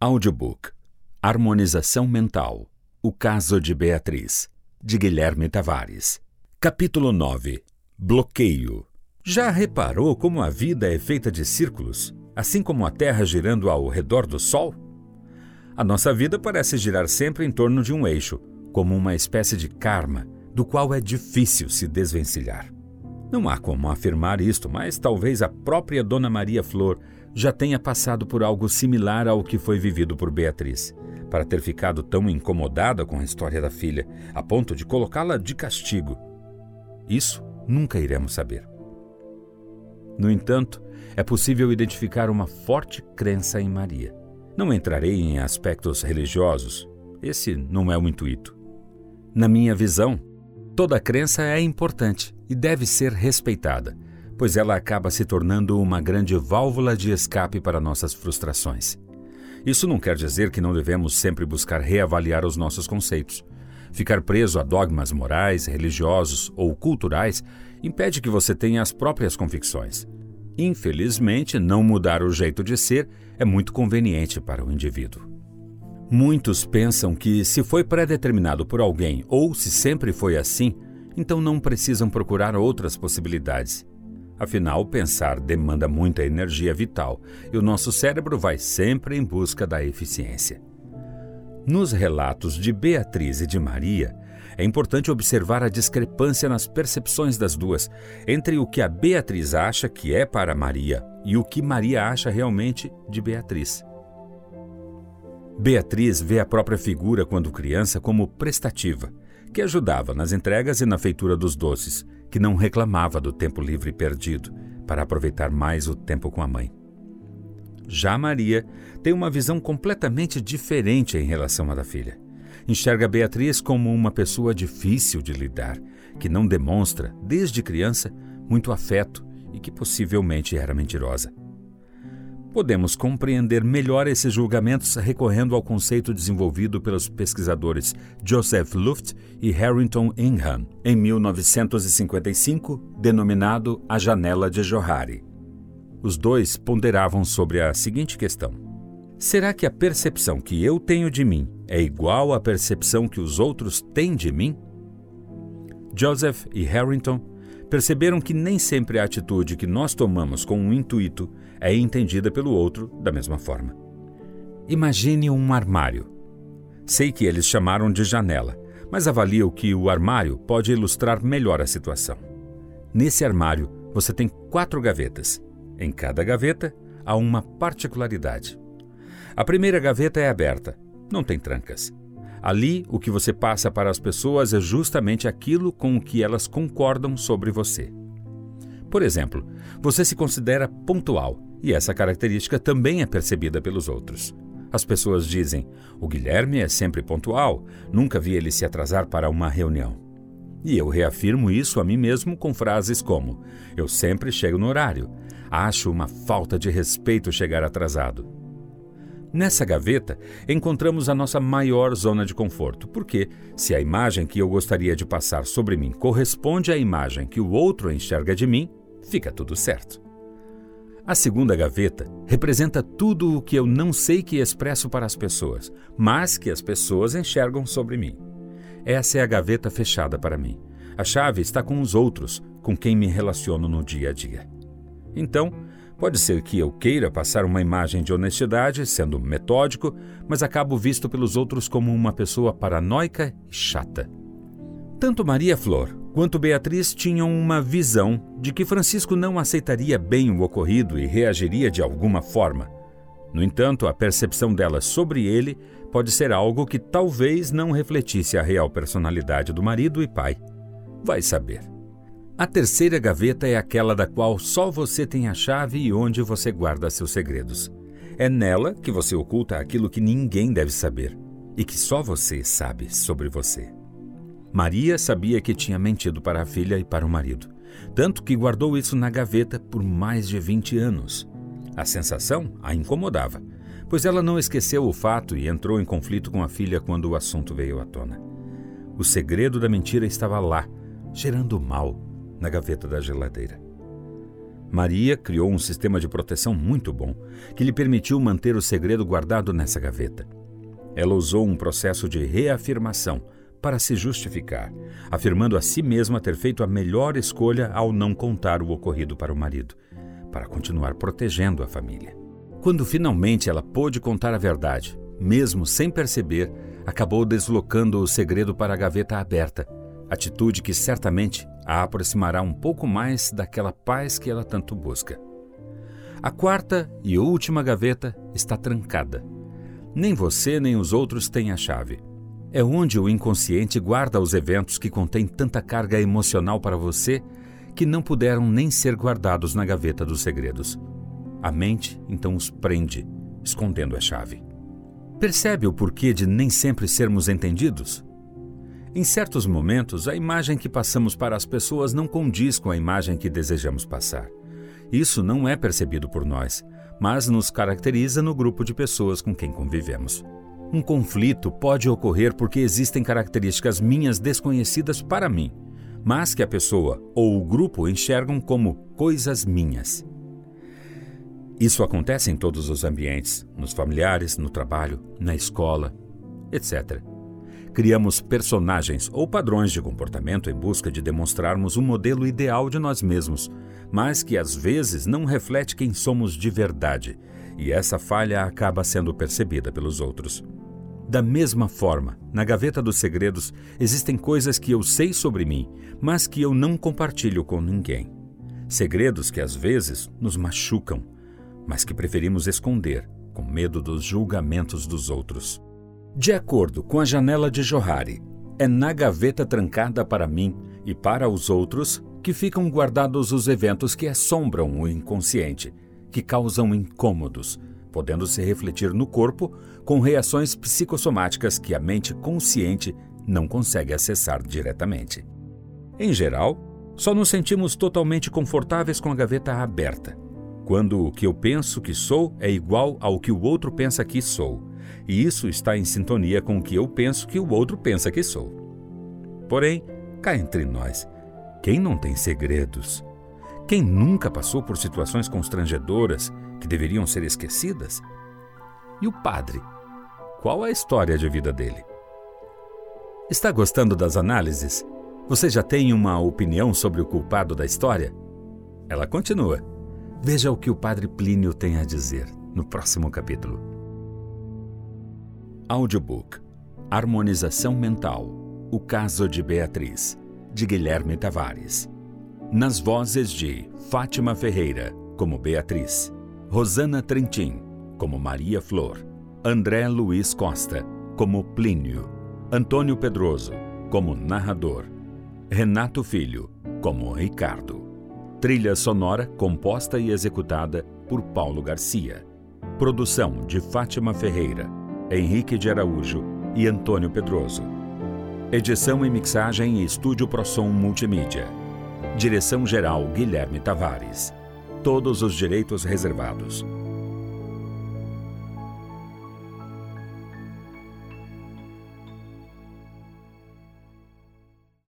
Audiobook Harmonização Mental O Caso de Beatriz, de Guilherme Tavares. Capítulo 9 Bloqueio. Já reparou como a vida é feita de círculos, assim como a Terra girando ao redor do Sol? A nossa vida parece girar sempre em torno de um eixo, como uma espécie de karma, do qual é difícil se desvencilhar. Não há como afirmar isto, mas talvez a própria Dona Maria Flor já tenha passado por algo similar ao que foi vivido por Beatriz, para ter ficado tão incomodada com a história da filha, a ponto de colocá-la de castigo. Isso nunca iremos saber. No entanto, é possível identificar uma forte crença em Maria. Não entrarei em aspectos religiosos, esse não é o intuito. Na minha visão, toda crença é importante e deve ser respeitada, pois ela acaba se tornando uma grande válvula de escape para nossas frustrações. Isso não quer dizer que não devemos sempre buscar reavaliar os nossos conceitos. Ficar preso a dogmas morais, religiosos ou culturais impede que você tenha as próprias convicções. Infelizmente, não mudar o jeito de ser é muito conveniente para o indivíduo. Muitos pensam que, se foi predeterminado por alguém ou se sempre foi assim, então não precisam procurar outras possibilidades. Afinal, pensar demanda muita energia vital e o nosso cérebro vai sempre em busca da eficiência. Nos relatos de Beatriz e de Maria, é importante observar a discrepância nas percepções das duas entre o que a Beatriz acha que é para Maria e o que Maria acha realmente de Beatriz. Beatriz vê a própria figura quando criança como prestativa que ajudava nas entregas e na feitura dos doces, que não reclamava do tempo livre perdido para aproveitar mais o tempo com a mãe. Já Maria tem uma visão completamente diferente em relação à da filha. Enxerga Beatriz como uma pessoa difícil de lidar, que não demonstra, desde criança, muito afeto e que possivelmente era mentirosa. Podemos compreender melhor esses julgamentos recorrendo ao conceito desenvolvido pelos pesquisadores Joseph Luft e Harrington Ingham em 1955, denominado A Janela de Johari. Os dois ponderavam sobre a seguinte questão: Será que a percepção que eu tenho de mim é igual à percepção que os outros têm de mim? Joseph e Harrington perceberam que nem sempre a atitude que nós tomamos com um intuito é entendida pelo outro da mesma forma. Imagine um armário. Sei que eles chamaram de janela, mas avalio que o armário pode ilustrar melhor a situação. Nesse armário, você tem quatro gavetas. Em cada gaveta há uma particularidade. A primeira gaveta é aberta, não tem trancas. Ali, o que você passa para as pessoas é justamente aquilo com o que elas concordam sobre você. Por exemplo, você se considera pontual e essa característica também é percebida pelos outros. As pessoas dizem: o Guilherme é sempre pontual, nunca vi ele se atrasar para uma reunião. E eu reafirmo isso a mim mesmo com frases como: eu sempre chego no horário, acho uma falta de respeito chegar atrasado. Nessa gaveta, encontramos a nossa maior zona de conforto, porque, se a imagem que eu gostaria de passar sobre mim corresponde à imagem que o outro enxerga de mim, fica tudo certo. A segunda gaveta representa tudo o que eu não sei que expresso para as pessoas, mas que as pessoas enxergam sobre mim. Essa é a gaveta fechada para mim. A chave está com os outros, com quem me relaciono no dia a dia. Então, Pode ser que eu queira passar uma imagem de honestidade, sendo metódico, mas acabo visto pelos outros como uma pessoa paranoica e chata. Tanto Maria Flor quanto Beatriz tinham uma visão de que Francisco não aceitaria bem o ocorrido e reagiria de alguma forma. No entanto, a percepção delas sobre ele pode ser algo que talvez não refletisse a real personalidade do marido e pai. Vai saber. A terceira gaveta é aquela da qual só você tem a chave e onde você guarda seus segredos. É nela que você oculta aquilo que ninguém deve saber e que só você sabe sobre você. Maria sabia que tinha mentido para a filha e para o marido, tanto que guardou isso na gaveta por mais de 20 anos. A sensação a incomodava, pois ela não esqueceu o fato e entrou em conflito com a filha quando o assunto veio à tona. O segredo da mentira estava lá, cheirando mal na gaveta da geladeira. Maria criou um sistema de proteção muito bom que lhe permitiu manter o segredo guardado nessa gaveta. Ela usou um processo de reafirmação para se justificar, afirmando a si mesma ter feito a melhor escolha ao não contar o ocorrido para o marido, para continuar protegendo a família. Quando finalmente ela pôde contar a verdade, mesmo sem perceber, acabou deslocando o segredo para a gaveta aberta, atitude que certamente a aproximará um pouco mais daquela paz que ela tanto busca. A quarta e última gaveta está trancada. Nem você nem os outros têm a chave. É onde o inconsciente guarda os eventos que contêm tanta carga emocional para você que não puderam nem ser guardados na gaveta dos segredos. A mente então os prende, escondendo a chave. Percebe o porquê de nem sempre sermos entendidos? Em certos momentos, a imagem que passamos para as pessoas não condiz com a imagem que desejamos passar. Isso não é percebido por nós, mas nos caracteriza no grupo de pessoas com quem convivemos. Um conflito pode ocorrer porque existem características minhas desconhecidas para mim, mas que a pessoa ou o grupo enxergam como coisas minhas. Isso acontece em todos os ambientes, nos familiares, no trabalho, na escola, etc. Criamos personagens ou padrões de comportamento em busca de demonstrarmos um modelo ideal de nós mesmos, mas que às vezes não reflete quem somos de verdade, e essa falha acaba sendo percebida pelos outros. Da mesma forma, na gaveta dos segredos existem coisas que eu sei sobre mim, mas que eu não compartilho com ninguém. Segredos que às vezes nos machucam, mas que preferimos esconder, com medo dos julgamentos dos outros. De acordo com a janela de Johari, é na gaveta trancada para mim e para os outros que ficam guardados os eventos que assombram o inconsciente, que causam incômodos, podendo se refletir no corpo com reações psicossomáticas que a mente consciente não consegue acessar diretamente. Em geral, só nos sentimos totalmente confortáveis com a gaveta aberta, quando o que eu penso que sou é igual ao que o outro pensa que sou e isso está em sintonia com o que eu penso que o outro pensa que sou. Porém, cá entre nós, quem não tem segredos? Quem nunca passou por situações constrangedoras que deveriam ser esquecidas? E o padre? Qual a história de vida dele? Está gostando das análises? Você já tem uma opinião sobre o culpado da história? Ela continua. Veja o que o padre Plínio tem a dizer no próximo capítulo. Audiobook. Harmonização Mental. O Caso de Beatriz, de Guilherme Tavares. Nas vozes de Fátima Ferreira, como Beatriz, Rosana Trentin, como Maria Flor, André Luiz Costa, como Plínio, Antônio Pedroso, como narrador, Renato Filho, como Ricardo. Trilha sonora composta e executada por Paulo Garcia. Produção de Fátima Ferreira Henrique de Araújo e Antônio Pedroso. Edição e mixagem em Estúdio Prosom Multimídia. Direção-geral Guilherme Tavares. Todos os direitos reservados.